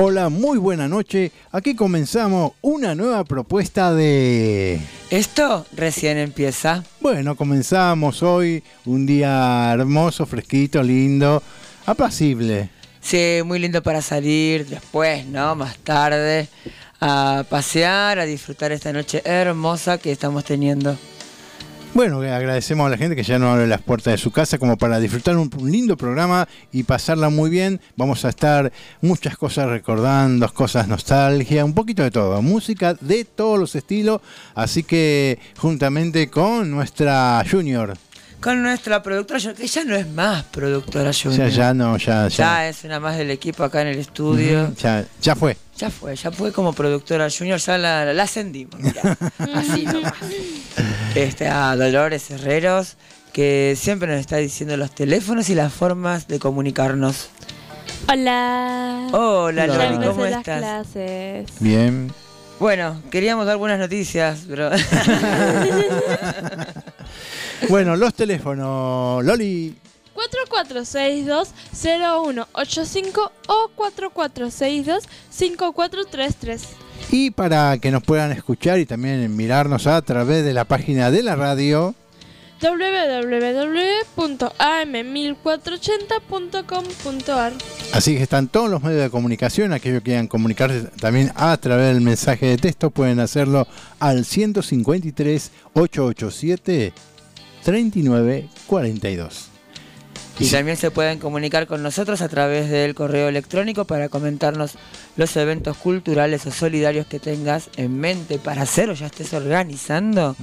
Hola, muy buena noche. Aquí comenzamos una nueva propuesta de... Esto recién empieza. Bueno, comenzamos hoy un día hermoso, fresquito, lindo, apacible. Sí, muy lindo para salir después, ¿no? Más tarde, a pasear, a disfrutar esta noche hermosa que estamos teniendo. Bueno, agradecemos a la gente que ya nos abre las puertas de su casa como para disfrutar un, lindo programa y pasarla muy bien. Vamos a estar muchas cosas recordando, cosas nostalgia, un poquito de todo, música de todos los estilos, así que juntamente con nuestra Junior. Con nuestra productora, que ya no es más productora Junior. Ya, ya no, ya, ya. Ya es una más del equipo acá en el estudio. ya, ya fue. Ya fue, ya fue como productora junior, ya la, la ascendimos, así nomás. Este, a Dolores Herreros, que siempre nos está diciendo los teléfonos y las formas de comunicarnos. Hola. Hola, Loli, ¿cómo estás? Bien. Bueno, queríamos dar buenas noticias, pero... bueno, los teléfonos, Loli. 4462-0185 o 4462-5433. Y para que nos puedan escuchar y también mirarnos a través de la página de la radio www.am1480.com.ar Así que están todos los medios de comunicación, aquellos que quieran comunicarse también a través del mensaje de texto pueden hacerlo al 153 887 3942. Y también se pueden comunicar con nosotros a través del correo electrónico para comentarnos los eventos culturales o solidarios que tengas en mente para hacer o ya estés organizando.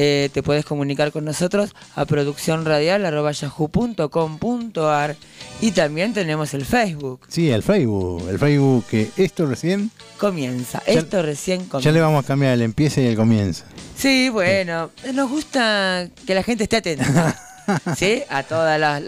Eh, te puedes comunicar con nosotros a producciónradial.yahoo.com.ar y también tenemos el Facebook. Sí, el Facebook. El Facebook que esto recién... Comienza. esto recién comienza. Ya le vamos a cambiar el empieza y el comienza. Sí, bueno. Nos gusta que la gente esté atenta. ¿sí? A todas las,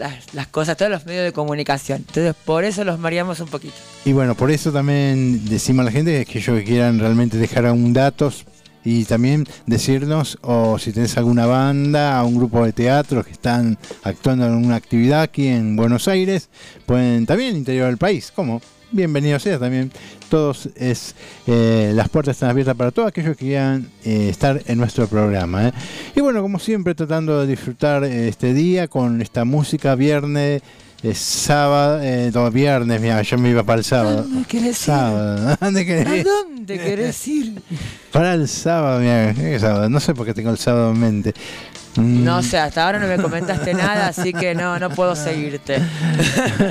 cosas, a todos los medios de comunicación. Entonces, por eso los mareamos un poquito. Y bueno, por eso también decimos a la gente que ellos que quieran realmente dejar algún datos y también decirnos o si tenés alguna banda, un grupo de teatro que están actuando en una actividad aquí en Buenos Aires, pueden también interior del país, ¿cómo? bienvenido sea también. Todos es eh, las puertas están abiertas para todos aquellos que quieran eh, estar en nuestro programa. ¿eh? Y bueno, como siempre, tratando de disfrutar este día con esta música viernes. Es sábado, eh, viernes, mira, yo me iba para el sábado. ¿Dónde querés sábado. ¿Dónde querés ir? ¿A dónde querés ir? Para el sábado, mira, ¿qué sábado? No sé por qué tengo el sábado en mente. Mm. No sé, hasta ahora no me comentaste nada, así que no, no puedo seguirte.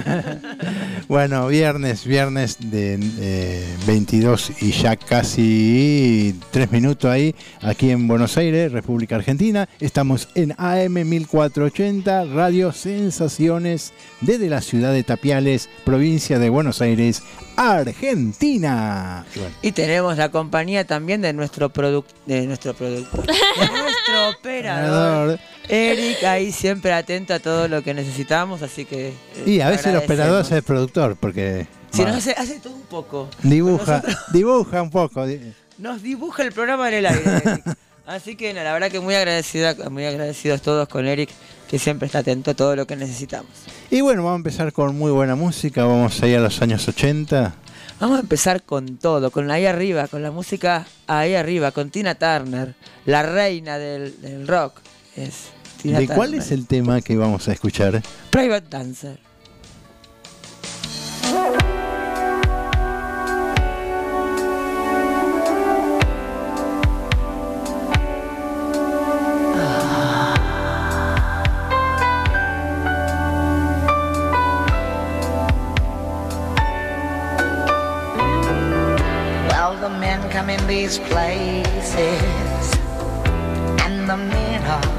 bueno, viernes, viernes de 22 y ya casi 3 minutos ahí, aquí en Buenos Aires, República Argentina. Estamos en AM 1480, Radio Sensaciones, desde la ciudad de Tapiales, provincia de Buenos Aires, Argentina. Y, tenemos la compañía también de nuestro producto, de nuestro producto, de nuestro operador. Eric ahí siempre atento a todo lo que necesitamos, así que... Eh, y a veces el operador es el productor, porque... Si nos hace, hace todo un poco. Dibuja, dibuja un poco. Nos dibuja el programa en el aire. Así que la verdad que muy agradecida, muy agradecidos todos con Eric, que siempre está atento a todo lo que necesitamos. Y bueno, vamos a empezar con muy buena música, vamos a ir a los años 80. Vamos a empezar con todo, con ahí arriba, con la música ahí arriba, con Tina Turner, la reina del, rock. Es ¿De cuál es el tema que vamos a escuchar? Private Dancer. these places, and the men are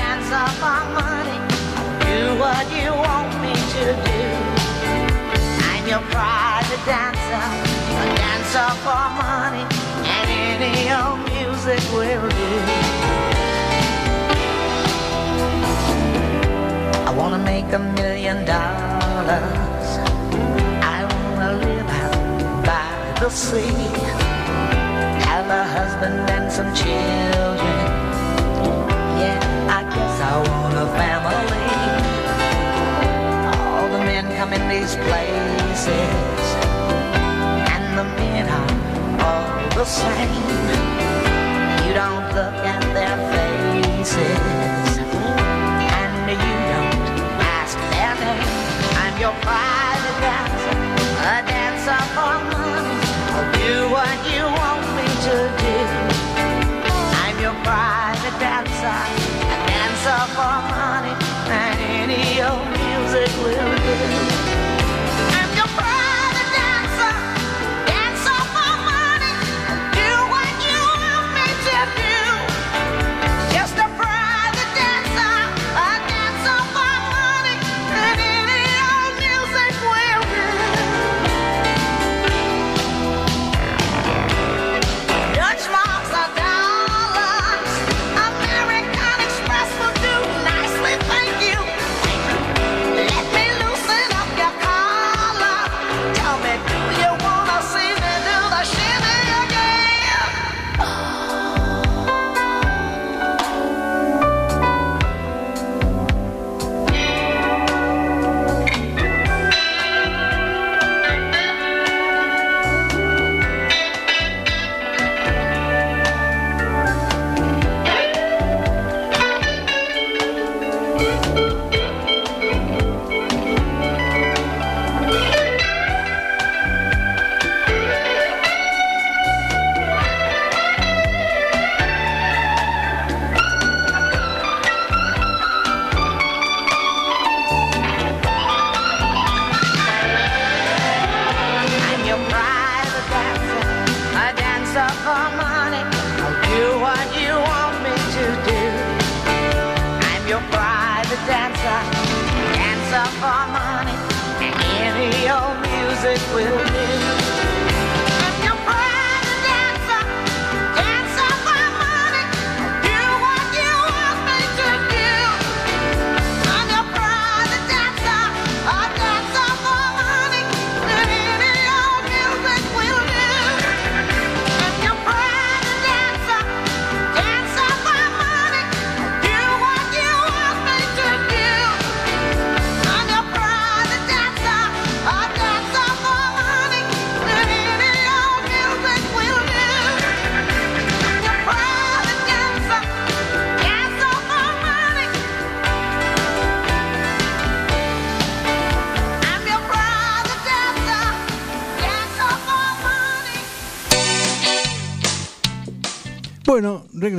dancer for money. Do what you want me to do. I'm your private dancer, a dancer. dancer for money, and any old music will do. I wanna make a million dollars. I wanna live out by the sea. Have a husband and some children. A family. All the men come in these places, and the men are all the same. You don't look at their faces, and you don't ask their name. I'm your private dancer, a dancer for money. I'll do what you want me to do. I'm your private dancer, dancer for money, and any old music will do.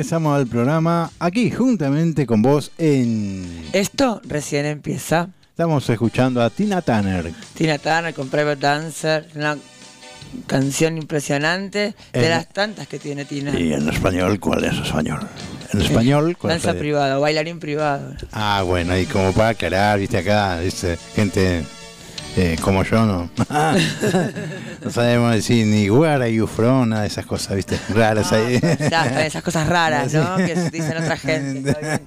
Regresamos al programa aquí juntamente con vos en... Esto recién empieza. Estamos escuchando a Tina Turner. Tina Turner con Private Dancer, una canción impresionante de las tantas que tiene Tina. ¿Y en español cuál es español? En español, ¿cuál Danza privada, bailarín privado. Ah, bueno, y como para aclarar, viste acá, dice gente eh, como yo, no. no sabemos decir ni where are you from, nada de esas cosas, viste, raras ahí. Ya, esas cosas raras, ¿no? Que dicen otra gente.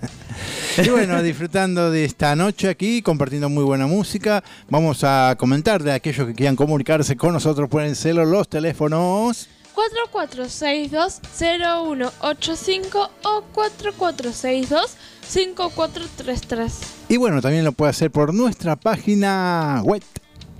Y bueno, disfrutando de esta noche aquí, compartiendo muy buena música, vamos a comentar de aquellos que quieran comunicarse con nosotros, pueden ser los teléfonos. 4462-0185 o 4462-5433. Y bueno, también lo puede hacer por nuestra página web.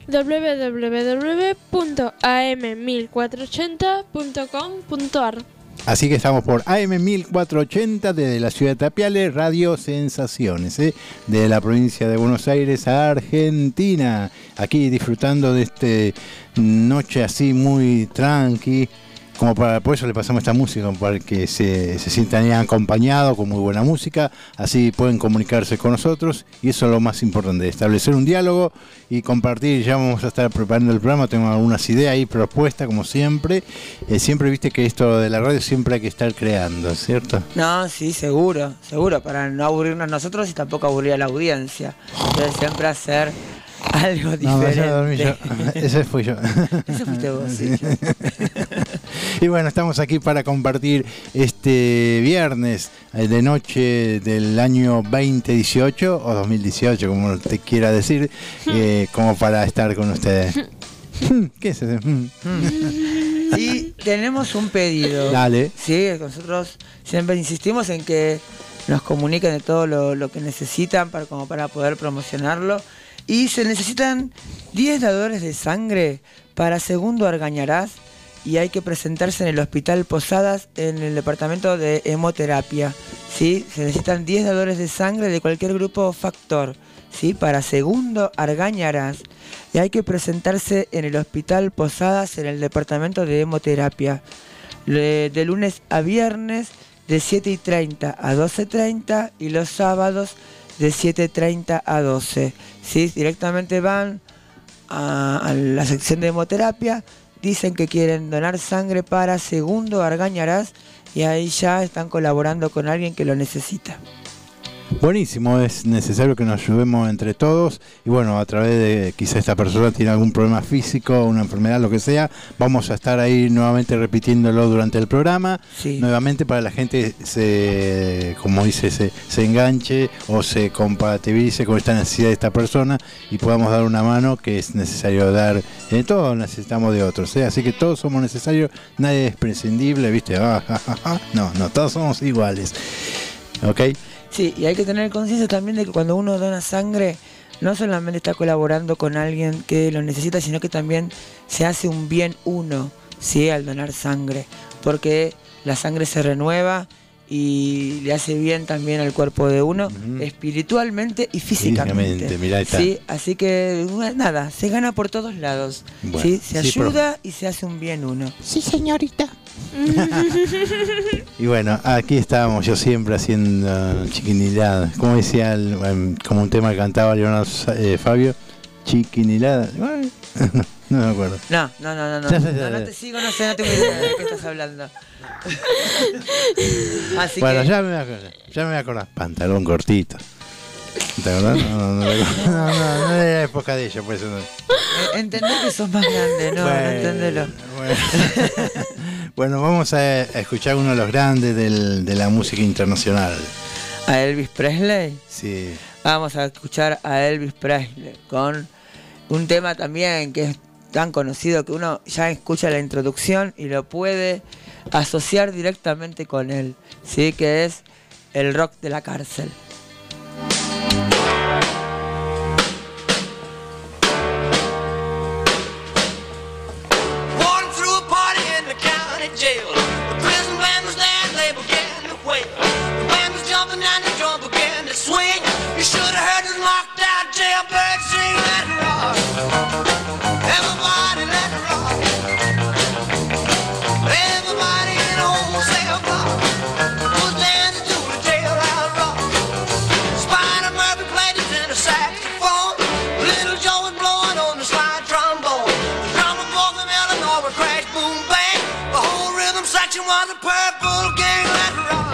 www.am1480.com.ar Así que estamos por AM1480 desde la ciudad de Tapiales, Radio Sensaciones, ¿eh? de la provincia de Buenos Aires, Argentina. Aquí disfrutando de este noche así muy tranqui. Como para, por eso le pasamos esta música, para que se, se sientan ahí acompañados con muy buena música, así pueden comunicarse con nosotros y eso es lo más importante, establecer un diálogo y compartir, ya vamos a estar preparando el programa, tengo algunas ideas y propuestas como siempre, Eh, siempre viste que esto de la radio siempre hay que estar creando, ¿cierto? No, sí, seguro, seguro, para no aburrirnos nosotros y tampoco aburrir a la audiencia. Entonces siempre hacer algo No, diferente. ya dormí yo. Ese fui yo. Eso fuiste vos, sí. Y bueno, estamos aquí para compartir este viernes eh, de noche del año 2018 o 2018, como te quiera decir, eh, como para estar con ustedes. ¿Qué es eso? Y tenemos un pedido. Dale. Sí, nosotros siempre insistimos en que nos comuniquen de todo lo, lo que necesitan para, como para poder promocionarlo. Y se necesitan 10 dadores de sangre para segundo Argañarás y hay que presentarse en el Hospital Posadas en el departamento de hemoterapia. ¿sí? Se necesitan 10 dadores de sangre de cualquier grupo o factor. ¿sí? Para segundo Argañarás y hay que presentarse en el Hospital Posadas en el departamento de hemoterapia. Le- de lunes a viernes de 7 y 30 a 12.30 y los sábados de 7.30 a 12. ¿Sí? Directamente van a, a la sección de hemoterapia, dicen que quieren donar sangre para segundo Argañarás y ahí ya están colaborando con alguien que lo necesita. Buenísimo, es necesario que nos ayudemos entre todos y bueno, a través de quizá esta persona tiene algún problema físico, una enfermedad, lo que sea, vamos a estar ahí nuevamente repitiéndolo durante el programa, Sí. nuevamente para la gente se, como dice, se, se enganche o se compatibilice con esta necesidad de esta persona y podamos dar una mano que es necesario dar, eh, todos necesitamos de otros, ¿eh? así que todos somos necesarios, nadie es prescindible, ¿viste? Ah, ja, ja, ja. No, no, todos somos iguales. ¿Ok? Sí, y hay que tener conciencia también de que cuando uno dona sangre, no solamente está colaborando con alguien que lo necesita, sino que también se hace un bien uno, ¿sí? Al donar sangre, porque la sangre se renueva y le hace bien también al cuerpo de uno, espiritualmente y físicamente. Mirá, está. Sí, así que nada, se gana por todos lados. Bueno, ¿sí? Se sí, pero- ayuda y se hace un bien uno. Sí, señorita. Y bueno, aquí estábamos yo siempre haciendo chiquinilada. Como decía, el- em, como un tema que cantaba Leonardo eh, Fabio, chiquinilada. No me acuerdo. No, no, no, no, no. No, no te sigo, no sé, no tengo idea de qué estás hablando. Así bueno, que ya me acuerdo. Ya me acuerdo. Pantalón cortito. ¿Te acordás? No, no, no, no, no, no, no era la época de ella, por eso no. eh, entendés que sos más grande, no, no Bueno, entendelo. Bueno, Bueno, vamos a, a escuchar uno de los grandes del- de la música internacional. A Elvis Presley. Sí. Vamos a escuchar a Elvis Presley con un tema también que es tan conocido que uno ya escucha la introducción y lo puede asociar directamente con él, sí, que es el rock de la cárcel. you want a purple gang that rock.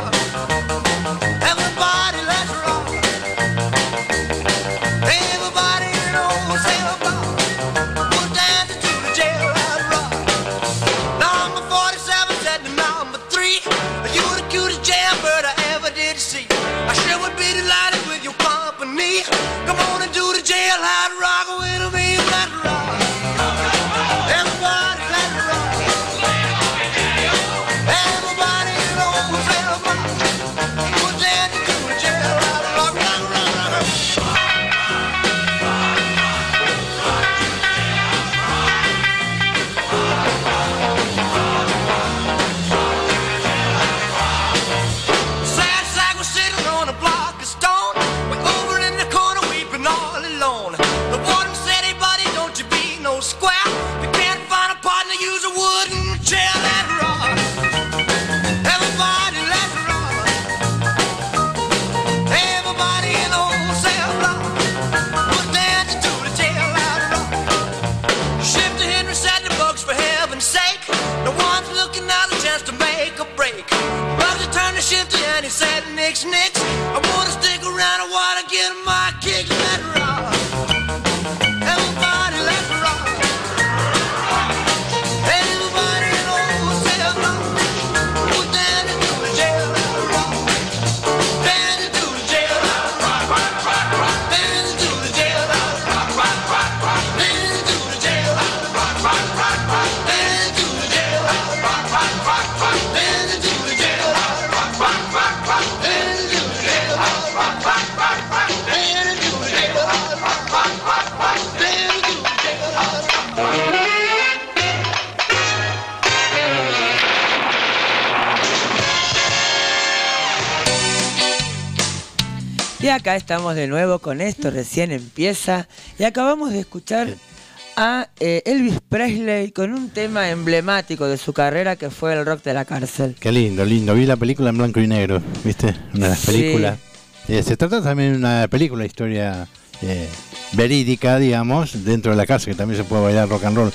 Estamos de nuevo con esto, recién empieza. Y acabamos de escuchar a eh, Elvis Presley con un tema emblemático de su carrera que fue el rock de la cárcel. Qué lindo, lindo. Vi la película en blanco y negro, ¿viste? Una de las Sí. películas. Eh, se trata también de una película, historia eh, verídica, digamos, dentro de la cárcel, que también se puede bailar rock and roll.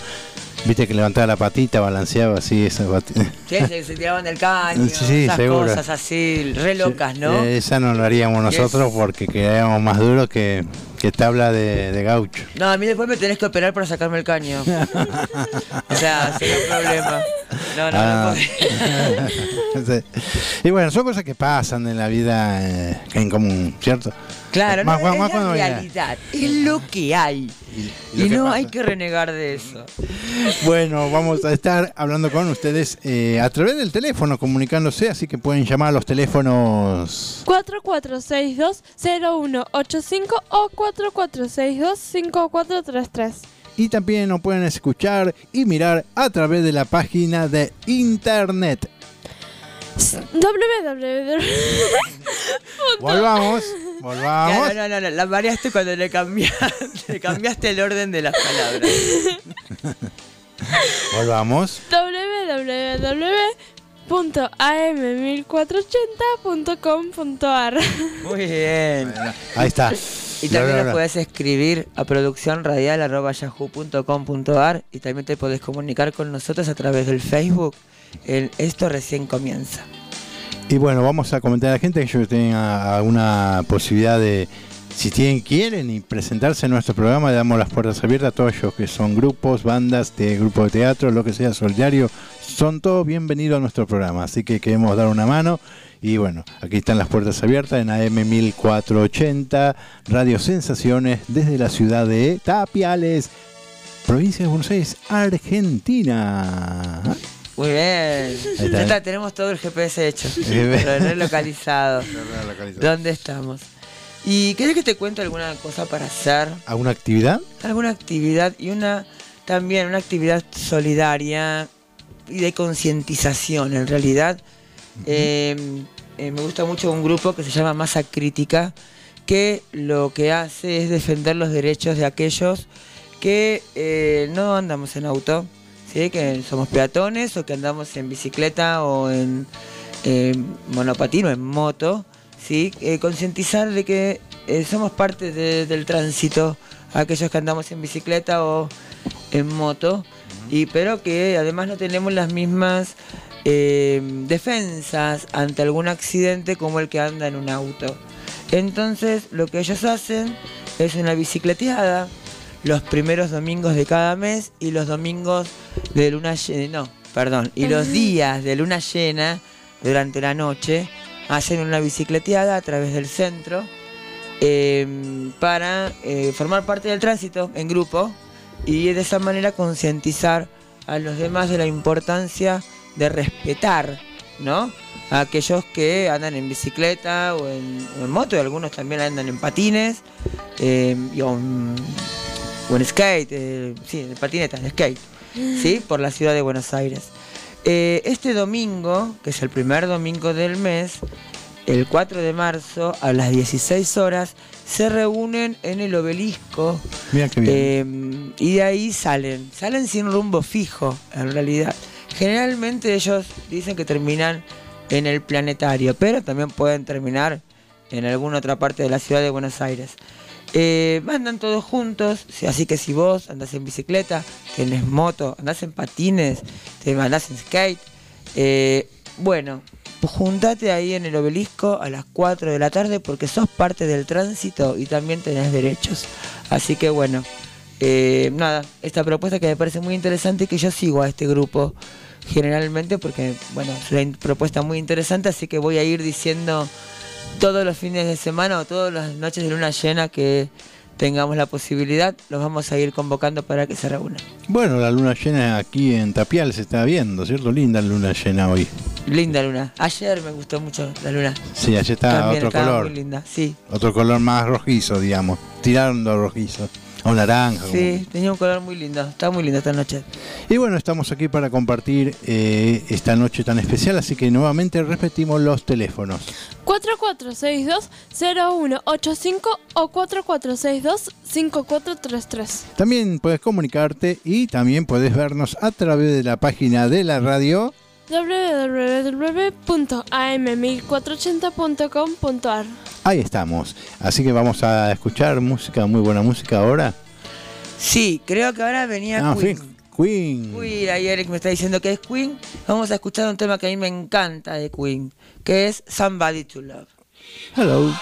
Viste que levantaba la patita, balanceaba así, esa patita. Sí, se, tiraban del caño, Sí, esas seguro. cosas así, re locas, ¿no? Eh, esa no lo haríamos nosotros porque quedaríamos más duros que, que tabla de, de gaucho. No, a mí después me tenés que operar para sacarme el caño. o sea, sería un problema. No, no, Ah. no. Sí. y bueno, son cosas que pasan en la vida eh, en común, ¿cierto? Claro, Más- no, más- más es la realidad, es lo que hay. Y no pasa. hay que renegar de eso. Bueno, vamos a estar hablando con ustedes eh, a través del teléfono, comunicándose, así que pueden llamar a los teléfonos 4462-0185 o 4462-5433. y también nos pueden escuchar y mirar a través de la página de internet. Www. Volvamos, volvamos. no, no, no, no, la variaste cuando le cambiaste, le cambiaste el orden de las palabras. Volvamos. www.am1480.com.ar Muy bien. Ahí está. Y también nos podés escribir a producciónradial.yahoo.com.ar y también te podés comunicar con nosotros a través del Facebook. Esto recién comienza. Y bueno, vamos a comentar a la gente que ellos tengan alguna posibilidad de, si tienen, quieren y presentarse en nuestro programa, le damos las puertas abiertas a todos ellos que son grupos, bandas, de grupos de teatro, lo que sea, solidario, son todos bienvenidos a nuestro programa. Así que queremos dar una mano. Y bueno, aquí están las puertas abiertas en AM 1480, Radio Sensaciones, desde la ciudad de Tapiales, provincia de Buenos Aires, Argentina. Muy bien. está. Ya está, tenemos todo el GPS hecho. Bien. Pero relocalizado. ¿Dónde estamos? ¿Y querés que te cuente alguna cosa para hacer? ¿Alguna actividad? alguna actividad y una también una actividad solidaria y de concientización en realidad Eh, eh, me gusta mucho un grupo que se llama Masa Crítica que lo que hace es defender los derechos de aquellos que eh, no andamos en auto que somos peatones o que andamos en bicicleta o en eh, monopatín en moto ¿sí? Eh, concientizar de que eh, somos parte de- del tránsito, aquellos que andamos en bicicleta o en moto, y, pero que además no tenemos las mismas eh, defensas ante algún accidente como el que anda en un auto. Entonces lo que ellos hacen es una bicicleteada los primeros domingos de cada mes y los domingos de luna llena, no, perdón, y los días de luna llena durante la noche hacen una bicicleteada a través del centro eh, para eh, formar parte del tránsito en grupo y de esa manera concientizar a los demás de la importancia de respetar, ¿no? A aquellos que andan en bicicleta o en, o en moto, y algunos también andan en patines eh, y o, o en skate, eh, sí, en patineta, en skate, ¿sí? Por la ciudad de Buenos Aires. Eh, este domingo, que es el primer domingo del mes, el 4 de marzo a las 16 horas, se reúnen en el obelisco Mira qué bien. eh, y de ahí salen, salen sin rumbo fijo en realidad. Generalmente ellos dicen que terminan en el planetario, pero también pueden terminar en alguna otra parte de la ciudad de Buenos Aires. Eh, andan todos juntos, sí, así que si vos andás en bicicleta, tenés moto, andás en patines, te andás en skate, eh, bueno, juntate ahí en el obelisco a las 4 de la tarde porque sos parte del tránsito y también tenés derechos. Así que bueno, eh, nada, esta propuesta que me parece muy interesante y que yo sigo a este grupo generalmente porque, bueno, es una propuesta muy interesante, así que voy a ir diciendo todos los fines de semana o todas las noches de luna llena que tengamos la posibilidad, los vamos a ir convocando para que se reúnan. Bueno, la luna llena aquí en Tapial se está viendo, ¿cierto? Linda luna llena hoy. Linda luna. Ayer me gustó mucho la luna. Sí, está También otro estaba color. muy linda, sí. Otro color más rojizo, digamos. Tirando rojizo a un naranja. Sí, tenía un color muy lindo, estaba muy linda esta noche. Y bueno, estamos aquí para compartir eh, esta noche tan especial, así que nuevamente repetimos los teléfonos. 4462-0185 o 4462-5433. También puedes comunicarte y también puedes vernos a través de la página de la radio www.am1480.com.ar Ahí estamos. Así que vamos a escuchar música, muy buena música ahora. Sí, creo que ahora venía ah, Queen. Sí. Queen. Queen, ahí Eric me está diciendo que es Queen. Vamos a escuchar un tema que a mí me encanta de Queen, que es Somebody to Love. Hello.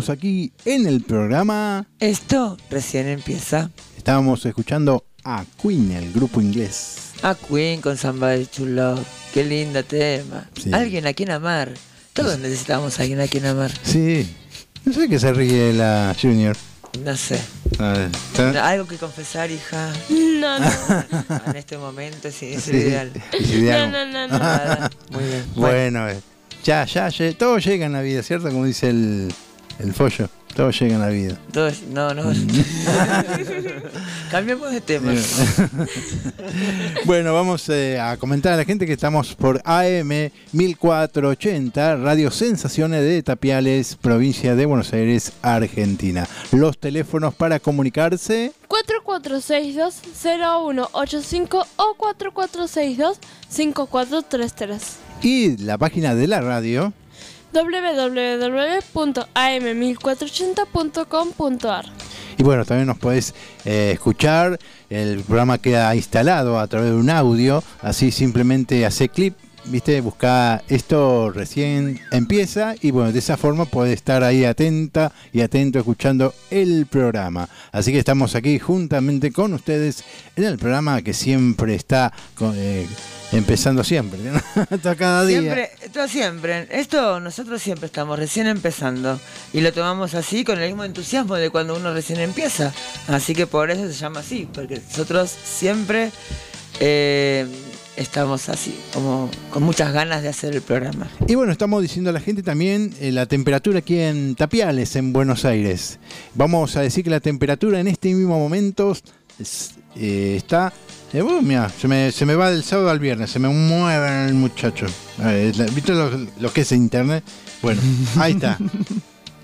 Estamos aquí en el programa. Esto recién empieza. Estábamos escuchando a Queen, el grupo inglés. A Queen con Somebody to Love. Qué lindo tema. Sí. Alguien a quien amar. Todos necesitamos a alguien a quien amar. Sí. No sé qué se ríe la Junior. No sé. A ver, está- Algo que confesar, hija. No, no. En este momento sí, es Sí, lo ideal. es ideal. No, no, no, no. Nada. Muy bien. Bueno, eh, ya, ya, lle- todo llega en la vida, ¿cierto? Como dice el, el follo, todo llega en la vida. Todos- no, no. Cambiemos de tema. Bueno, vamos eh, a comentar a la gente que estamos por AM 1480, Radio Sensaciones de Tapiales, provincia de Buenos Aires, Argentina. Los teléfonos para comunicarse. 4462-0185 o 4462-5433. Y la página de la radio. www.am1480.com.ar Y bueno, también nos podés eh, escuchar. El programa queda instalado a través de un audio. Así simplemente hace clip, viste, busca esto recién empieza. Y bueno, de esa forma podés estar ahí atenta y atento escuchando el programa. Así que estamos aquí juntamente con ustedes en el programa que siempre está con- eh, empezando siempre. ¿no? Hasta cada día. Siempre, esto siempre. Esto nosotros siempre estamos recién empezando. Y lo tomamos así con el mismo entusiasmo de cuando uno recién empieza. Así que por eso se llama así. Porque nosotros siempre eh, estamos así, como con muchas ganas de hacer el programa. Y bueno, estamos diciendo a la gente también eh, la temperatura aquí en Tapiales, en Buenos Aires. Vamos a decir que la temperatura en este mismo momento es- eh, está... eh, mira, se me, se me va del sábado al viernes, se me mueve el muchacho. La- ¿Viste lo, lo que es internet? Bueno, ahí está.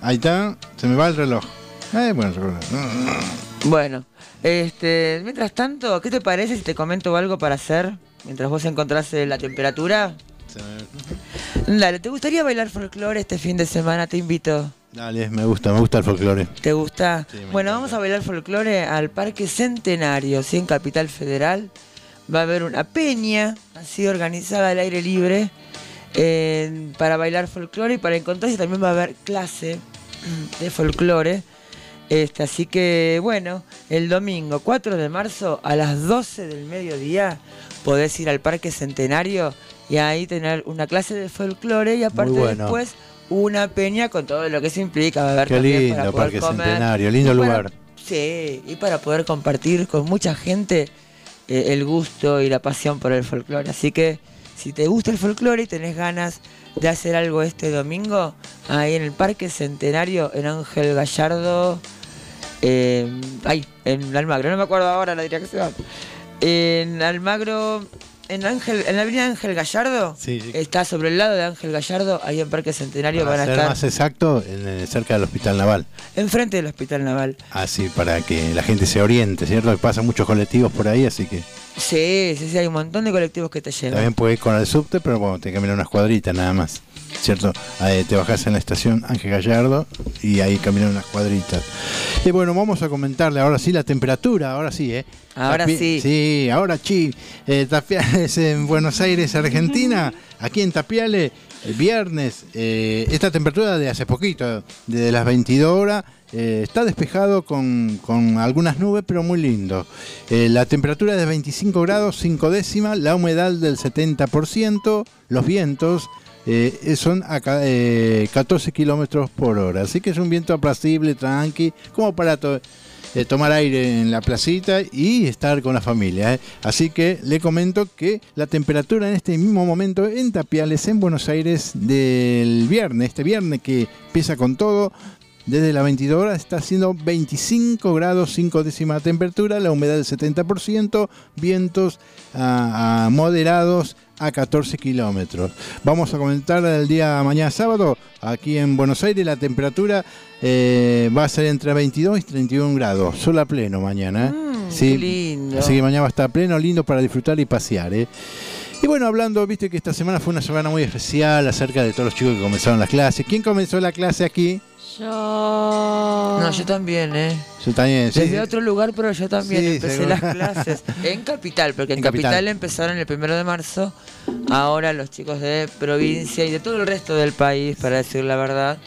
Ahí está, se me va el reloj. Eh, bueno, Bueno, este, mientras tanto, ¿qué te parece si te comento algo para hacer? Mientras vos encontrás eh, la temperatura. Dale, ¿te gustaría bailar folclore este fin de semana? Te invito. Dale, me gusta, me gusta el folclore. ¿Te gusta? Sí, bueno, encanta. vamos a bailar folclore al Parque Centenario, ¿sí? en Capital Federal. Va a haber una peña, así organizada al aire libre, eh, para bailar folclore y para encontrarse también va a haber clase de folclore. Este, así que, bueno, el domingo 4 de marzo a las 12 del mediodía podés ir al Parque Centenario y ahí tener una clase de folclore y aparte bueno. después una peña con todo lo que se implica. Va a haber Qué lindo, para poder Parque comer. Centenario, lindo para- lugar. Sí, y para poder compartir con mucha gente eh, el gusto y la pasión por el folclore. Así que si te gusta el folclore y tenés ganas de hacer algo este domingo, ahí en el Parque Centenario, en Ángel Gallardo, eh, ay, en Almagro, no me acuerdo ahora la dirección. En Almagro, en Ángel, en la avenida Ángel Gallardo, Sí, sí. está sobre el lado de Ángel Gallardo, ahí en Parque Centenario van Para a ser estar más exacto, en- cerca del Hospital Naval. enfrente del Hospital Naval. Así, para que la gente se oriente, ¿cierto? Que pasan muchos colectivos por ahí, así que Sí, sí, sí, hay un montón de colectivos que te llevan. también puedes ir con el subte, pero bueno, te caminar unas cuadritas nada más, ¿cierto? Ahí te bajás en la estación Ángel Gallardo y ahí caminar unas cuadritas. Y bueno, vamos a comentarle ahora sí la temperatura, ahora sí, ¿eh? Ahora Tapi- sí. Sí, ahora sí. Eh, Tapiales en Buenos Aires, Argentina. Aquí en Tapiales, el viernes, eh, esta temperatura de hace poquito, desde las 22 horas, eh, está despejado con, con algunas nubes, pero muy lindo. Eh, la temperatura es de 25 grados, 5 décimas, la humedad del 70%, los vientos eh, son a eh, 14 kilómetros por hora. Así que es un viento apacible, tranqui, como para eh, tomar aire en la placita y estar con la familia. ¿eh? Así que le comento que la temperatura en este mismo momento en Tapiales, en Buenos Aires, del viernes, este viernes que empieza con todo, desde las 22 horas está haciendo 25 grados 5 décimas de temperatura, la humedad del 70%, vientos moderados a 14 kilómetros. Vamos a comentar el día mañana sábado, aquí en Buenos Aires la temperatura eh, va a ser entre 22 y 31 grados, sol a pleno mañana. ¿eh? Mm, Sí, lindo. Así que mañana va a estar pleno, lindo para disfrutar y pasear. ¿eh? Y bueno, hablando, viste que esta semana fue una semana muy especial acerca de todos los chicos que comenzaron las clases. ¿Quién comenzó la clase aquí? Yo. No, yo también, ¿eh? Yo también. sí, Desde sí. otro lugar, pero yo también Sí, empecé seguro. las clases. En Capital, porque en, En Capital. Capital. empezaron el primero de marzo. Ahora los chicos de provincia y de todo el resto del país, para decir la verdad,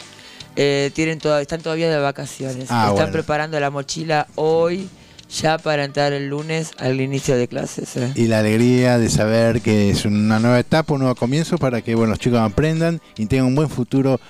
eh, tienen toda- están todavía de vacaciones. Ah, están bueno. preparando la mochila hoy ya para entrar el lunes al inicio de clases. eh. Y la alegría de saber que es una nueva etapa, un nuevo comienzo para que bueno, los chicos aprendan y tengan un buen futuro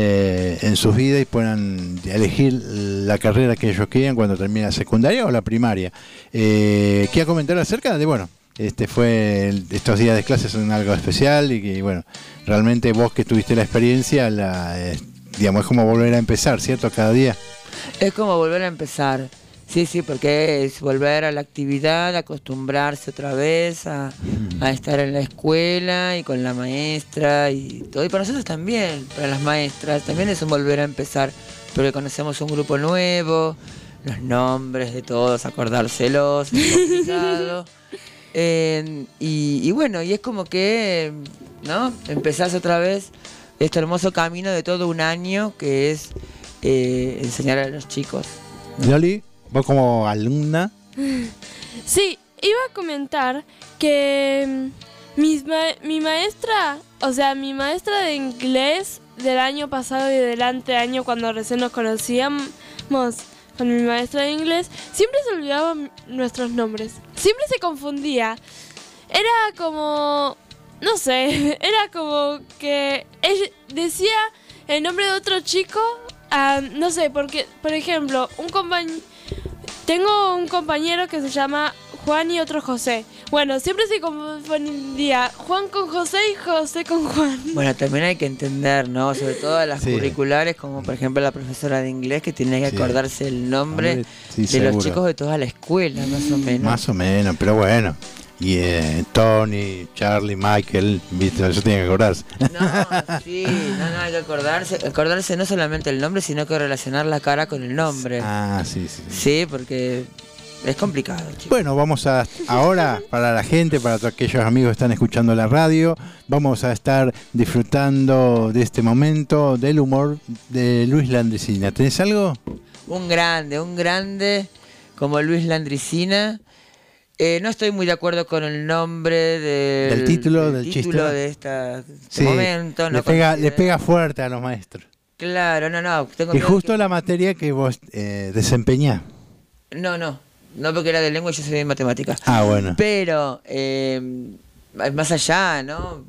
eh, en sus vidas y puedan elegir la carrera que ellos quieran cuando termine la secundaria o la primaria. Eh, ¿Qué comentar acerca de, bueno, este fue estos días de clases son algo especial y que bueno, realmente vos que tuviste la experiencia, la, eh, digamos, es como volver a empezar, ¿cierto? Cada día. Es como volver a empezar. Sí, sí, porque es volver a la actividad, acostumbrarse otra vez a, a estar en la escuela y con la maestra y todo. Y para nosotros también, para las maestras, también es un volver a empezar, porque conocemos un grupo nuevo, los nombres de todos, acordárselos, es complicado. Eh, y, y bueno, y es como que, ¿no? Empezás otra vez este hermoso camino de todo un año que es eh, enseñar a los chicos. Loli, vos como alumna, Sí, iba a comentar que mm, mis ma- mi maestra, o sea, mi maestra de inglés del año pasado y del anteaño cuando recién nos conocíamos con mi maestra de inglés, siempre se olvidaba nuestros nombres. Siempre se confundía. Era como, no sé, era como que ella decía el nombre de otro chico, ah, no sé, porque, por ejemplo, un compañero... Tengo un compañero que se llama Juan y otro José. Bueno, siempre se confundía Juan con José y José con Juan. Bueno, también hay que entender, ¿no? Sobre todo las Sí. curriculares, como por ejemplo la profesora de inglés que tiene que Sí. acordarse el nombre sí, de los chicos de toda la escuela, más o menos. Más o menos, pero bueno. Y eh, Tony, Charlie, Michael, ¿viste? eso tiene que acordarse. No, sí, no, no, hay que acordarse. Acordarse no solamente el nombre, sino que relacionar la cara con el nombre. Ah, sí, sí. sí. Sí, porque es complicado, chicos. Bueno, vamos a ahora para la gente, para todos aquellos amigos que están escuchando la radio, vamos a estar disfrutando de este momento del humor de Luis Landricina. ¿Tenés algo? Un grande, un grande como Luis Landricina. Eh, no estoy muy de acuerdo con el nombre del, Del título, del título chiste. de esta, este momento. le, pega, le pega fuerte a los maestros. Claro, no, no. Tengo Y justo que- la materia que vos eh, desempeñás. No, no. No porque era de lengua y yo soy de matemáticas. Ah, bueno. Pero, eh, más allá, ¿no?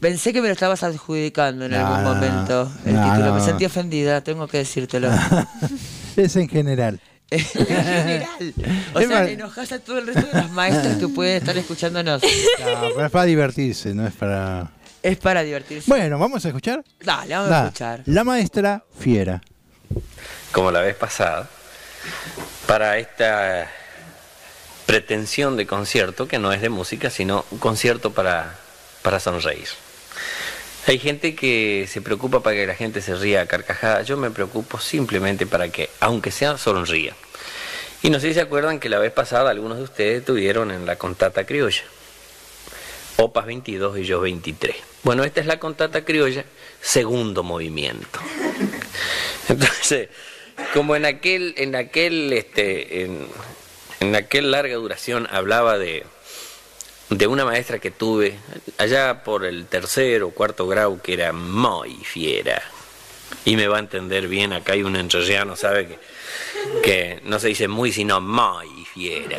Pensé que me lo estabas adjudicando en No, algún no, momento el no, título. Me sentí ofendida, tengo que decírtelo. Es en general. En general. O Es sea, mal- enojas a todo el resto de las maestras que pueden estar escuchándonos. No, pero es para divertirse, no es para... Es para divertirse. Bueno, ¿vamos a escuchar? Dale, vamos Da, a escuchar. La maestra fiera. como la vez pasada, para esta pretensión de concierto, que no es de música, sino un concierto para, para sonreír. Hay gente que se preocupa para que la gente se ría a carcajadas, yo me preocupo simplemente para que, aunque sea, sonría. Y no sé si se acuerdan que la vez pasada algunos de ustedes tuvieron en la contata criolla. Opas 22 y yo 23. Bueno, esta es la contata criolla, segundo movimiento. Entonces, como en aquel, en aquel, este, en aquel larga duración hablaba de, de una maestra que tuve allá por el tercer o cuarto grado que era muy fiera. Y me va a entender bien, acá hay un entrerriano, sabe que, que no se dice muy, sino muy fiera.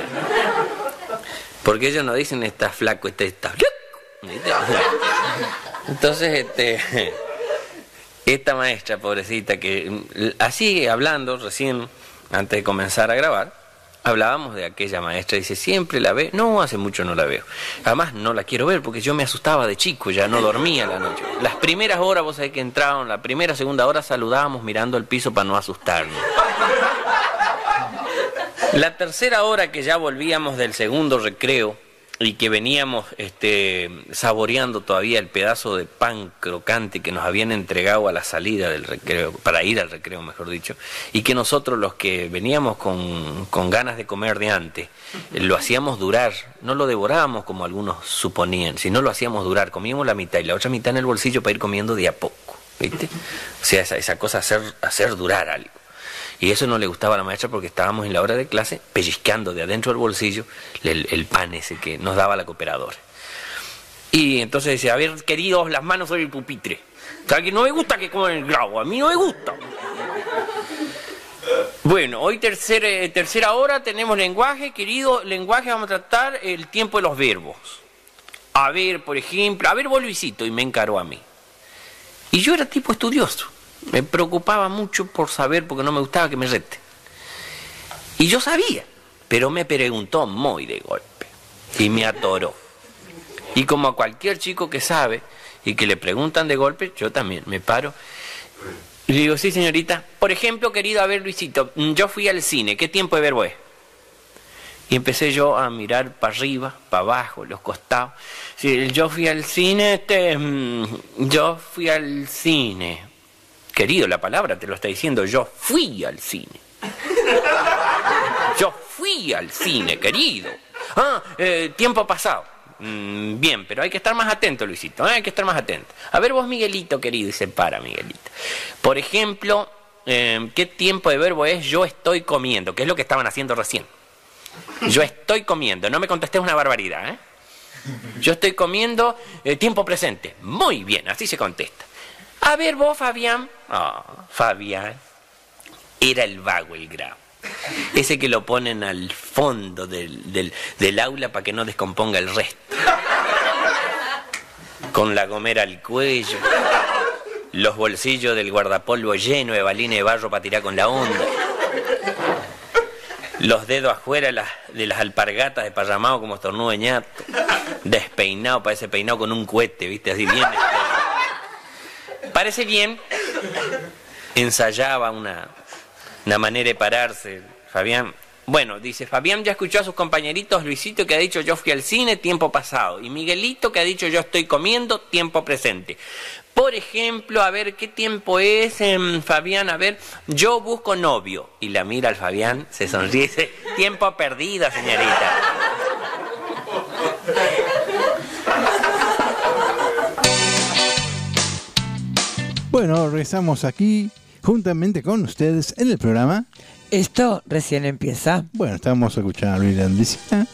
Porque ellos no dicen está flaco, está, está Entonces, este, esta maestra, pobrecita, que mm, así hablando recién, antes de comenzar a grabar, hablábamos de aquella maestra, dice, siempre la ve, no, hace mucho no la veo. Además, no la quiero ver porque yo me asustaba de chico, ya no dormía la noche. Las primeras horas, vos sabés que entraban, la primera, segunda hora saludábamos mirando el piso para no asustarnos. La tercera hora que ya volvíamos del segundo recreo y que veníamos este, saboreando todavía el pedazo de pan crocante que nos habían entregado a la salida del recreo, para ir al recreo mejor dicho, y que nosotros los que veníamos con, con ganas de comer de antes, lo hacíamos durar, no lo devorábamos como algunos suponían, sino lo hacíamos durar, comíamos la mitad y la otra mitad en el bolsillo para ir comiendo de a poco, ¿viste? O sea, esa, esa cosa, hacer, hacer durar algo. Y eso no le gustaba a la maestra porque estábamos en la hora de clase pellizcando de adentro del bolsillo el, pan ese que nos daba la cooperadora. Y entonces dice, a ver, queridos, las manos sobre el pupitre. O sea, que no me gusta que coman el grabo, a mí no me gusta. Bueno, hoy tercera, eh, tercera hora tenemos lenguaje, querido lenguaje, vamos a tratar el tiempo de los verbos. A ver, por ejemplo, a ver y me encaró a mí. Y yo era tipo estudioso, me preocupaba mucho por saber porque no me gustaba que me rete. Y yo sabía, pero me preguntó muy de golpe y me atoró. Y como a cualquier chico que sabe y que le preguntan de golpe, yo también me paro y le digo, sí, señorita. Por ejemplo, querido, a ver, Luisito, yo fui al cine, ¿qué tiempo de verbo es? Y empecé yo a mirar para arriba, para abajo, los costados. Yo fui al cine, este, mm, yo fui al cine. Querido, la palabra te lo está diciendo, yo fui al cine. Yo fui al cine, querido. Ah, eh, tiempo pasado. Mm, bien, pero hay que estar más atento, Luisito, ¿eh? hay que estar más atento. A ver vos, Miguelito, querido, y se para, Miguelito. Por ejemplo, eh, ¿qué tiempo de verbo es yo estoy comiendo? Que es lo que estaban haciendo recién. Yo estoy comiendo, no me contestes una barbaridad, ¿eh? Yo estoy comiendo tiempo presente. Muy bien, así se contesta. A ver vos, Fabián. Ah, Fabián. Era el vago el grabo. Ese que lo ponen al fondo del, del- del aula para que no descomponga el resto. Con la gomera al cuello. Los bolsillos del guardapolvo llenos de balines de barro para tirar con la onda. Los dedos afuera de las, alpargatas de parramado como estornudo de ñato. Despeinado, parece peinado con un cohete, ¿viste? Así bien. Parece bien. Ensayaba una, una manera de pararse, Fabián. Bueno, dice, Fabián ya escuchó a sus compañeritos, Luisito que ha dicho yo fui al cine, tiempo pasado, y Miguelito que ha dicho yo estoy comiendo, tiempo presente. Por ejemplo, a ver, ¿qué tiempo es, em, Fabián? A ver, yo busco novio. Y la mira al Fabián, se sonríe, tiempo perdido, señorita. Bueno, regresamos aquí juntamente con ustedes en el programa. Esto recién empieza. Bueno, estamos escuchando a Luis Landicina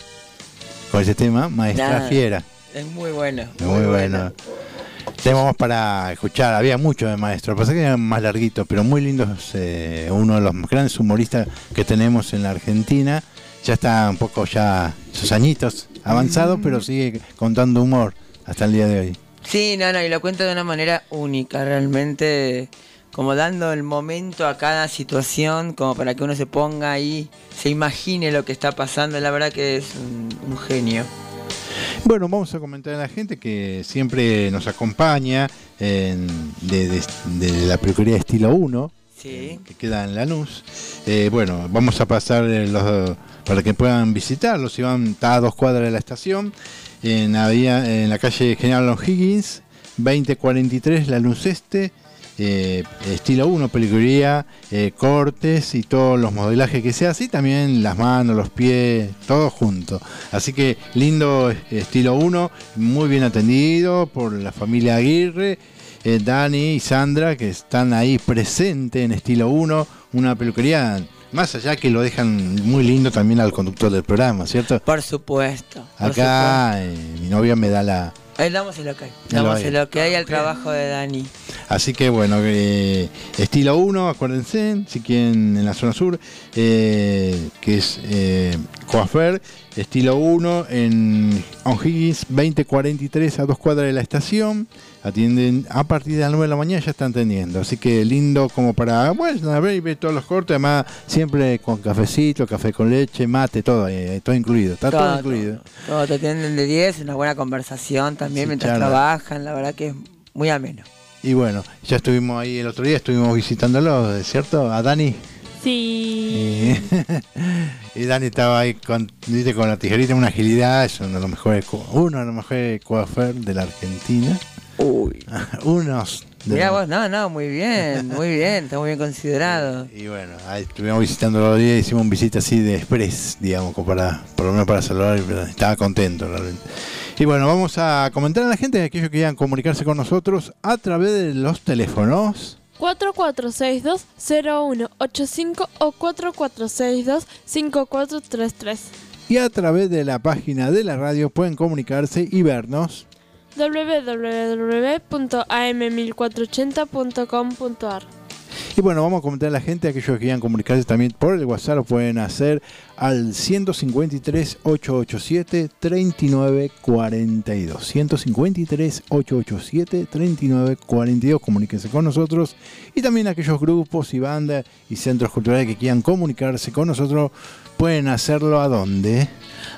con ese tema, Maestra. Fiera. Es muy bueno. Muy, bueno. Tenemos para escuchar, había mucho de maestro, pasa que eran más larguitos, pero muy lindos. eh, uno de los más grandes humoristas que tenemos en la Argentina. Ya está un poco ya sus añitos avanzados, pero sigue contando humor hasta el día de hoy. Sí, no, no, y lo cuento de una manera única, realmente como dando el momento a cada situación, como para que uno se ponga ahí, se imagine lo que está pasando, la verdad que es un, un genio. Bueno, vamos a comentar a la gente que siempre nos acompaña en- de, de- de la peluquería Estilo 1, Sí. que queda en Lanús. Eh, bueno, vamos a pasar los, para que puedan visitarlos. Si van a dos cuadras de la estación, en, la calle General O'Higgins, 2043, Lanús Este. eh, estilo 1, peluquería, eh, cortes y todos los modelajes que se hace, y también las manos, los pies, todo junto. Así que lindo estilo 1, muy bien atendido por la familia Aguirre, eh, Dani y Sandra, que están ahí presentes en estilo 1, una peluquería, más allá que lo dejan muy lindo también al conductor del programa, ¿cierto? Por supuesto. por Acá eh, mi novia me da la. Ahí damos el ok. Damos hay. el ok al trabajo de Dani. Así que bueno, eh, estilo 1, acuérdense, si quieren en la zona sur, eh, que es eh, Coafer, estilo 1 en O'Higgins 2043 a dos cuadras de la estación. Atienden a partir de las 9 de la mañana, ya están atendiendo. Así que lindo como para, bueno, a ver y ver todos los cortes, además siempre con cafecito, café con leche, mate, todo, eh, todo incluido. Está todo, incluido. Todo, te atienden de 10, una buena conversación también Sí, mientras charla. trabajan, la verdad que es muy ameno. Y bueno, ya estuvimos ahí el otro día, estuvimos visitándolo, ¿cierto? A Dani. Sí. Y, y Dani estaba ahí con, con la tijerita, una agilidad, es uno de los mejores, uno de los mejores coafer de la Argentina. Uy. Unos. de Mirá vos, no, no, muy bien, muy bien, está muy bien considerado. Y bueno, ahí estuvimos visitando los días, hicimos un visita así de express, digamos, como para, por lo menos para saludar, estaba contento realmente. Y bueno, vamos a comentar a la gente, aquellos que quieran comunicarse con nosotros a través de los teléfonos. 4462-0185 o 4462-5433. Y a través de la página de la radio pueden comunicarse y vernos. www.am1480.com.ar. Y bueno, vamos a comentar a la gente, aquellos que quieran comunicarse también por el WhatsApp lo pueden hacer al 153 887 3942. 153 887 3942. Comuníquense con nosotros. Y también aquellos grupos y bandas y centros culturales que quieran comunicarse con nosotros pueden hacerlo a dónde?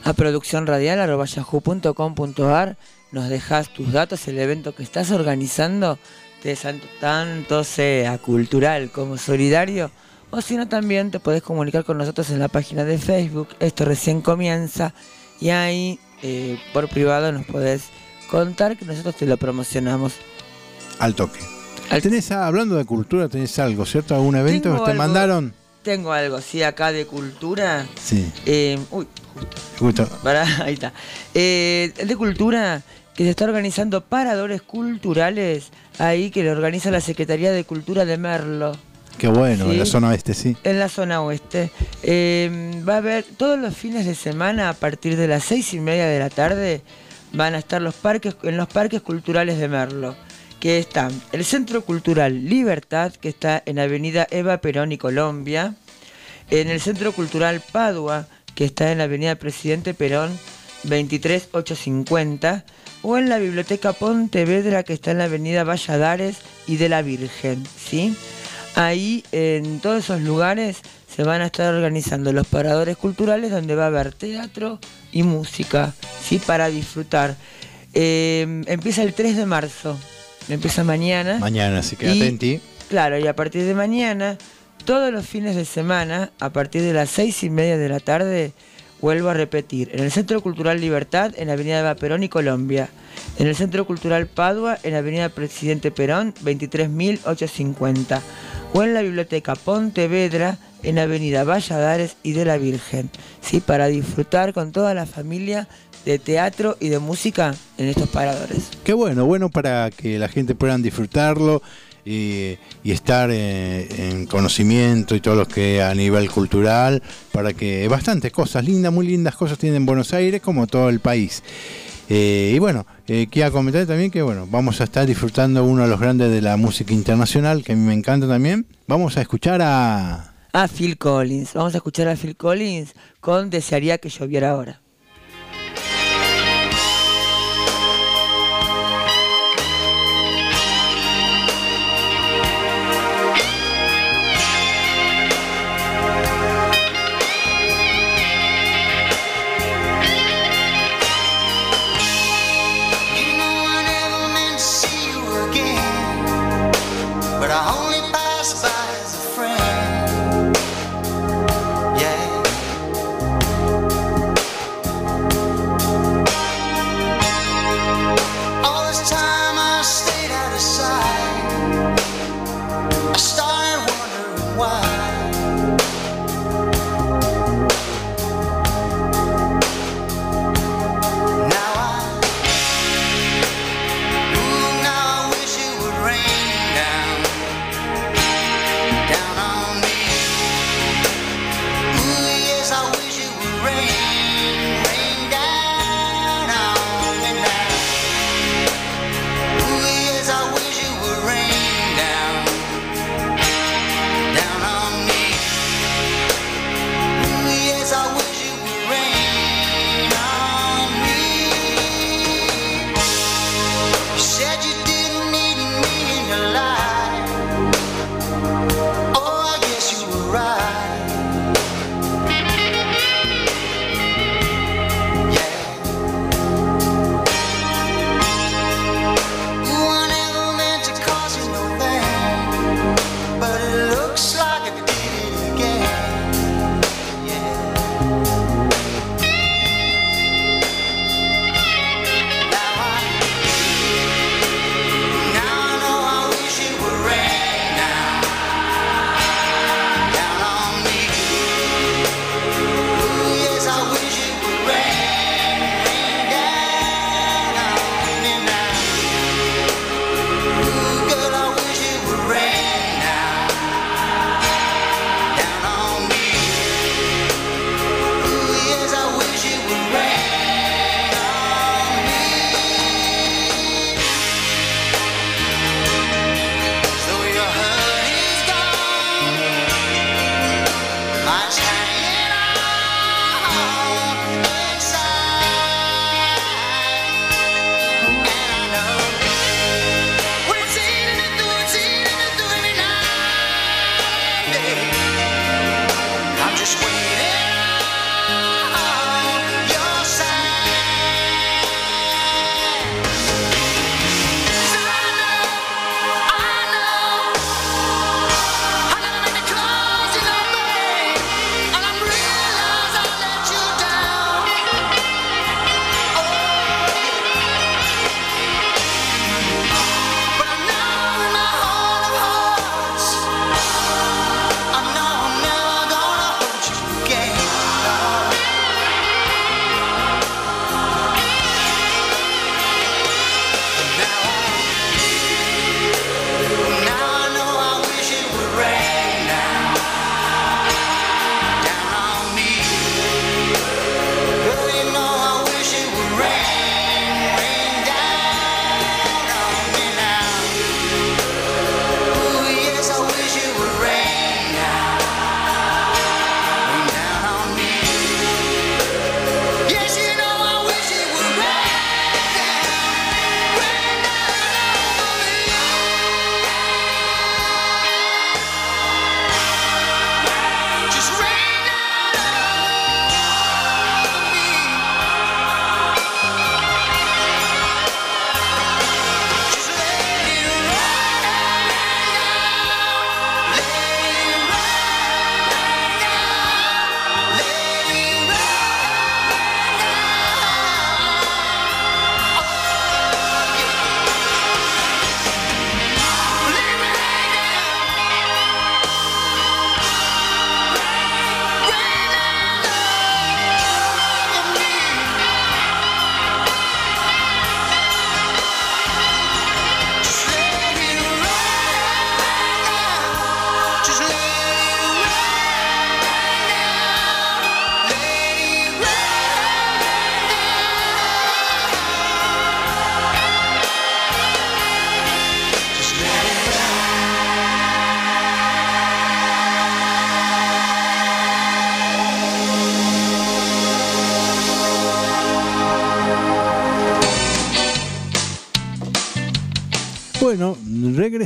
A producciónradial.yahoo.com.ar nos dejas tus datos, el evento que estás organizando, de santo- tanto sea cultural como solidario, o si no también te podés comunicar con nosotros en la página de Facebook, esto recién comienza, y ahí eh, por privado nos podés contar que nosotros te lo promocionamos. Al toque. Al- ¿Tenés, ah, hablando de cultura, tenés algo, cierto? ¿Algún evento que te algo. mandaron? Tengo algo, sí, acá de cultura. Sí, eh, uy, justo. Pará, ahí está. Eh, de cultura, que se está organizando paradores culturales, ahí que lo organiza la Secretaría de Cultura de Merlo, Qué bueno, Sí. en la zona oeste, sí. en la zona oeste. Eh, va a haber todos los fines de semana, a partir de las seis y media de la tarde, van a estar los parques, en los parques culturales de Merlo, que están el Centro Cultural Libertad, que está en Avenida Eva Perón y Colombia, en el Centro Cultural Padua, que está en la Avenida Presidente Perón 23850, o en la Biblioteca Pontevedra, que está en la Avenida Valladares y de la Virgen, ¿sí? Ahí, en todos esos lugares, se van a estar organizando los paradores culturales donde va a haber teatro y música, ¿sí? Para disfrutar. Eh, empieza el 3 de marzo, empieza mañana. Mañana, así que atenti. Claro, y a partir de mañana, todos los fines de semana, a partir de las seis y media de la tarde, vuelvo a repetir, en el Centro Cultural Libertad, en Avenida Eva Perón y Colombia, en el Centro Cultural Padua, en Avenida Presidente Perón, 23.850, o en la Biblioteca Pontevedra, en Avenida Valladares y de la Virgen, ¿sí? para disfrutar con toda la familia de teatro y de música en estos paradores. Qué bueno, bueno para que la gente pueda disfrutarlo y, estar eh, en conocimiento y todo lo que a nivel cultural, para que bastantes cosas lindas, muy lindas cosas tienen Buenos Aires, como todo el país. Eh, y bueno, eh, quiero comentar también que bueno, vamos a estar disfrutando uno de los grandes de la música internacional, que a mí me encanta también. Vamos a escuchar a... a Phil Collins. Vamos a escuchar a Phil Collins con Desearía que lloviera ahora.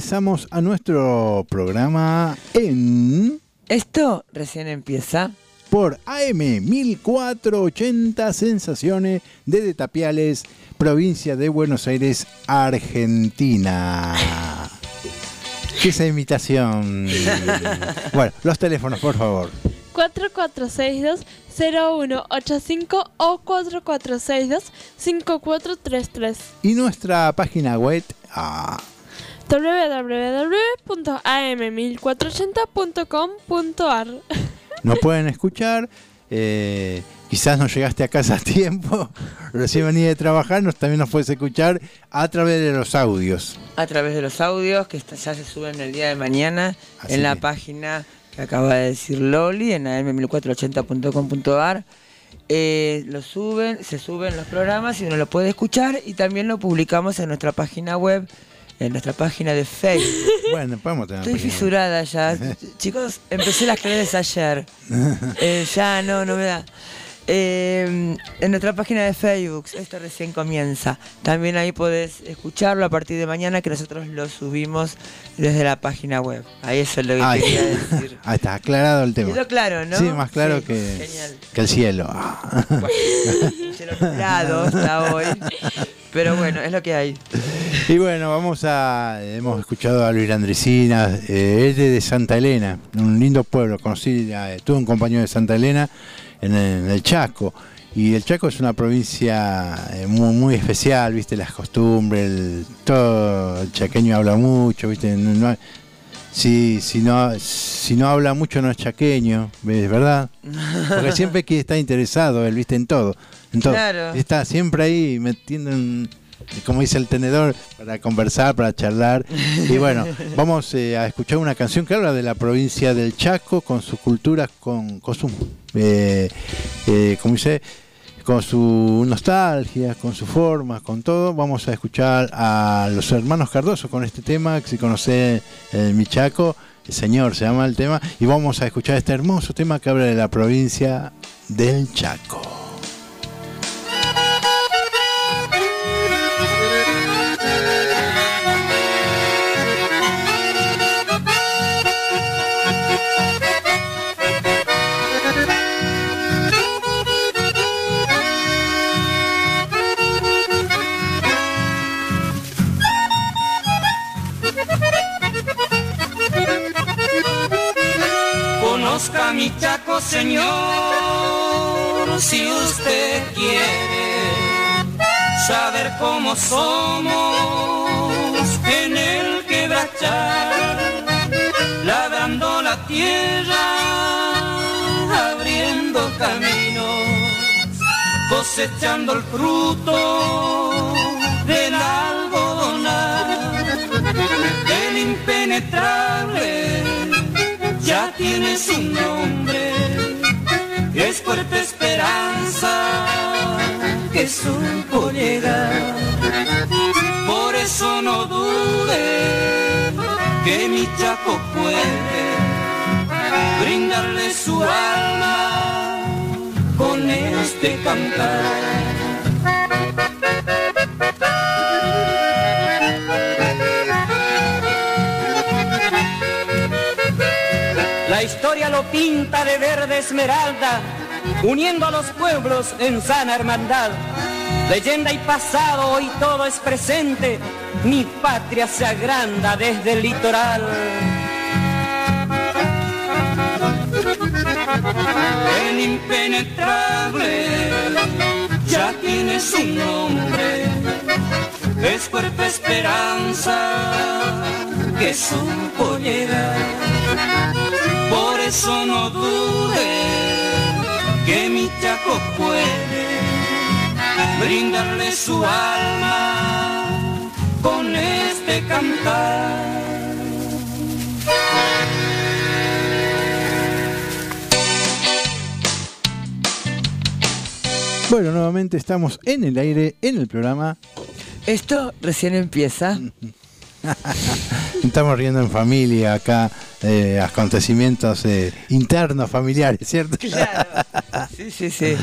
Regresamos a nuestro programa en Esto recién empieza. por AM 1480 Sensaciones de Tapiales, provincia de Buenos Aires, Argentina. ¿Qué es esa imitación? Bueno, los teléfonos, por favor. 4462-0185 o 4462-5433. Y nuestra página web. ah, www.am1480.com.ar nos pueden escuchar. eh, quizás no llegaste a casa a tiempo. Recién venía de trabajar. Nos, también nos puedes escuchar a través de los audios. a través de los audios que está- ya se suben el día de mañana Así en la página que acaba de decir Loli, en am1480.com.ar. Eh, lo suben, se suben los programas y uno lo puede escuchar y también lo publicamos en nuestra página web, en nuestra página de Facebook. Bueno, podemos tener. Estoy fisurada ya. Chicos, empecé las clases ayer. Eh, ya no, no me da. Eh, en nuestra página de Facebook, esto recién comienza. También ahí podés escucharlo a partir de mañana que nosotros lo subimos desde la página web. Ahí eso es lo que Ay. quería decir. Ahí está, aclarado el tema. Quedó claro, ¿no? Sí, más claro Sí, que, que el cielo. Ah. Se lo nublado está hoy. Pero bueno, es lo que hay. Y bueno, vamos a. Hemos escuchado a Luis Andresina, eh, es de, Santa Elena, un lindo pueblo. Conocí, eh, tuve un compañero de Santa Elena en el, en el Chaco. Y el Chaco es una provincia eh, muy, muy especial, viste, las costumbres, el- todo. El chaqueño habla mucho, viste. no- no- si, si, no, si no habla mucho no es chaqueño, ¿ves? ¿verdad? Porque siempre que está interesado, él, viste, en todo. En todo. Claro. Está siempre ahí metiendo en, como dice el tenedor, para conversar, para charlar. Y bueno, vamos eh, a escuchar una canción que habla de la provincia del Chaco, con su cultura, con, con su, eh, eh, como dice, con su nostalgia, con su forma, con todo. Vamos a escuchar a los hermanos Cardoso con este tema, que si conoce Mi Chaco, el señor se llama el tema, y vamos a escuchar este hermoso tema que habla de la provincia del Chaco. Usted quiere saber cómo somos en el quebrachar, labrando la tierra, abriendo caminos, cosechando el fruto del algodonar, el impenetrable ya tiene su nombre, es fuerte esperanza que supo llegar. Por eso no dude que mi chaco puede brindarle su alma con este cantar. La historia lo pinta de verde esmeralda, uniendo a los pueblos en sana hermandad. Leyenda y pasado, hoy todo es presente, mi patria se agranda desde el litoral. El impenetrable ya tiene su nombre, es fuerte esperanza que supo llegar. Por eso no dude que mi chaco puede brindarle su alma con este cantar. Bueno, nuevamente estamos en el aire, en el programa. Esto recién empieza. Estamos riendo en familia acá, eh, acontecimientos eh, internos, familiares, ¿cierto? Claro. Sí, sí, sí.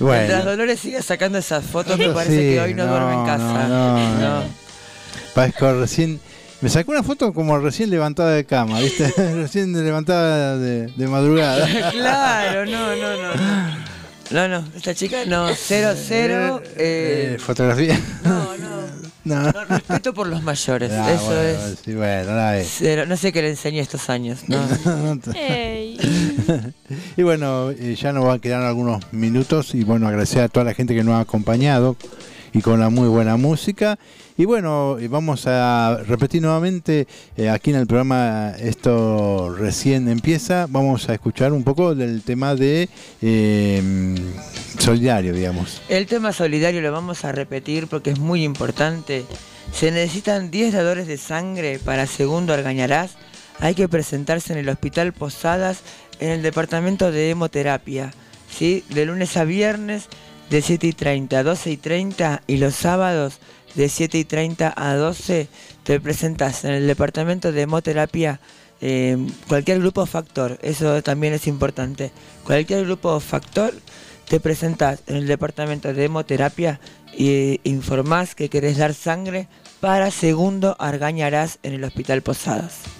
Bueno. Mientras Dolores sigue sacando esas fotos, me parece Sí, que hoy no, duerme en casa. no, no. Recién Me sacó una foto como recién levantada de cama, ¿viste? recién levantada de, de madrugada. claro, no, no, no. no. No, esta chica no, cero, cero. Eh, Eh, fotografía. no, no. No. No, respeto por los mayores, Ah, eso bueno, es. Sí, bueno, nada. Cero. No sé qué le enseñé estos años, y bueno, eh, ya nos van a quedar algunos minutos y bueno, agradecer a toda la gente que nos ha acompañado y con la muy buena música. Y bueno, vamos a repetir nuevamente eh, aquí en el programa, esto recién empieza, vamos a escuchar un poco del tema de eh, solidario, digamos. El tema solidario lo vamos a repetir porque es muy importante. Se necesitan 10 dadores de sangre para Segundo Argañarás. Hay que presentarse en el Hospital Posadas en el departamento de hemoterapia. ¿sí? De lunes a viernes de 7 y 30 a 12 y 30 y los sábados de 7 y 30 a 12 te presentas en el departamento de hemoterapia. eh, cualquier grupo factor, eso también es importante. Cualquier grupo factor te presentas en el departamento de hemoterapia e informás que querés dar sangre para segundo Argañarás en el Hospital Posadas.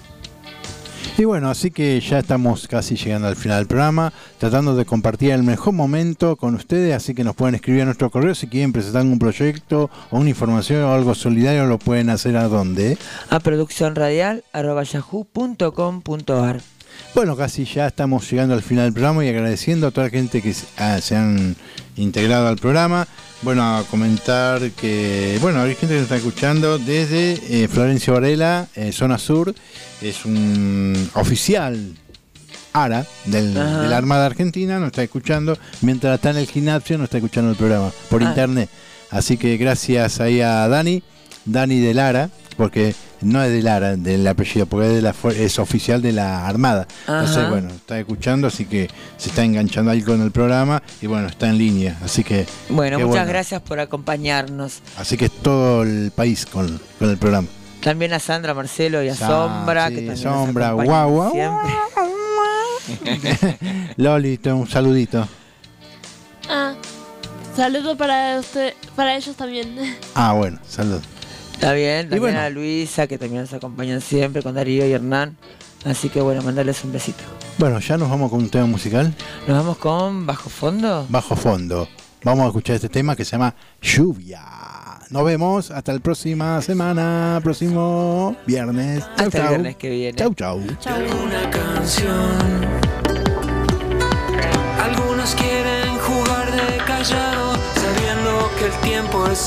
Y bueno, así que ya estamos casi llegando al final del programa, tratando de compartir el mejor momento con ustedes, así que nos pueden escribir a nuestro correo si quieren presentar un proyecto o una información o algo solidario, lo pueden hacer a dónde. A producciónradial.yahoo.com.ar Bueno, casi ya estamos llegando al final del programa y agradeciendo a toda la gente que se- ah, han integrado al programa. Bueno, a comentar que, bueno, hay gente que nos está escuchando desde eh, Florencio Varela, eh, zona sur, es un oficial ARA del, de la Armada Argentina, nos está escuchando, mientras está en el gimnasio nos está escuchando el programa por Ah. internet. Así que gracias ahí a Dani, Dani de Lara, porque no es de Lara, del apellido, porque es, de la, es oficial de la Armada. Entonces, Ajá. bueno, está escuchando, así que se está enganchando ahí con el programa y bueno, está en línea. Así que, Bueno, muchas bueno. gracias por acompañarnos. Así que es todo el país con, con el programa. También a Sandra, Marcelo y a Sa- Sombra, sí, que también Sombra, nos guau, guau, siempre. Loli, te- un saludito. Ah, saludo para usted, para ellos también. Ah, bueno, saludos. Está bien, también bueno. a Luisa, que también nos acompañan siempre, con Darío y Hernán. Así que bueno, mandarles un besito. Bueno, ya nos vamos con un tema musical. Nos vamos con Bajo Fondo. Bajo fondo. Vamos a escuchar este tema que se llama Lluvia. Nos vemos hasta la próxima semana, próximo viernes. Chau, Hasta el chau. viernes que viene. Chau, chau. Una canción. Algunos quieren jugar de callado, sabiendo que el tiempo es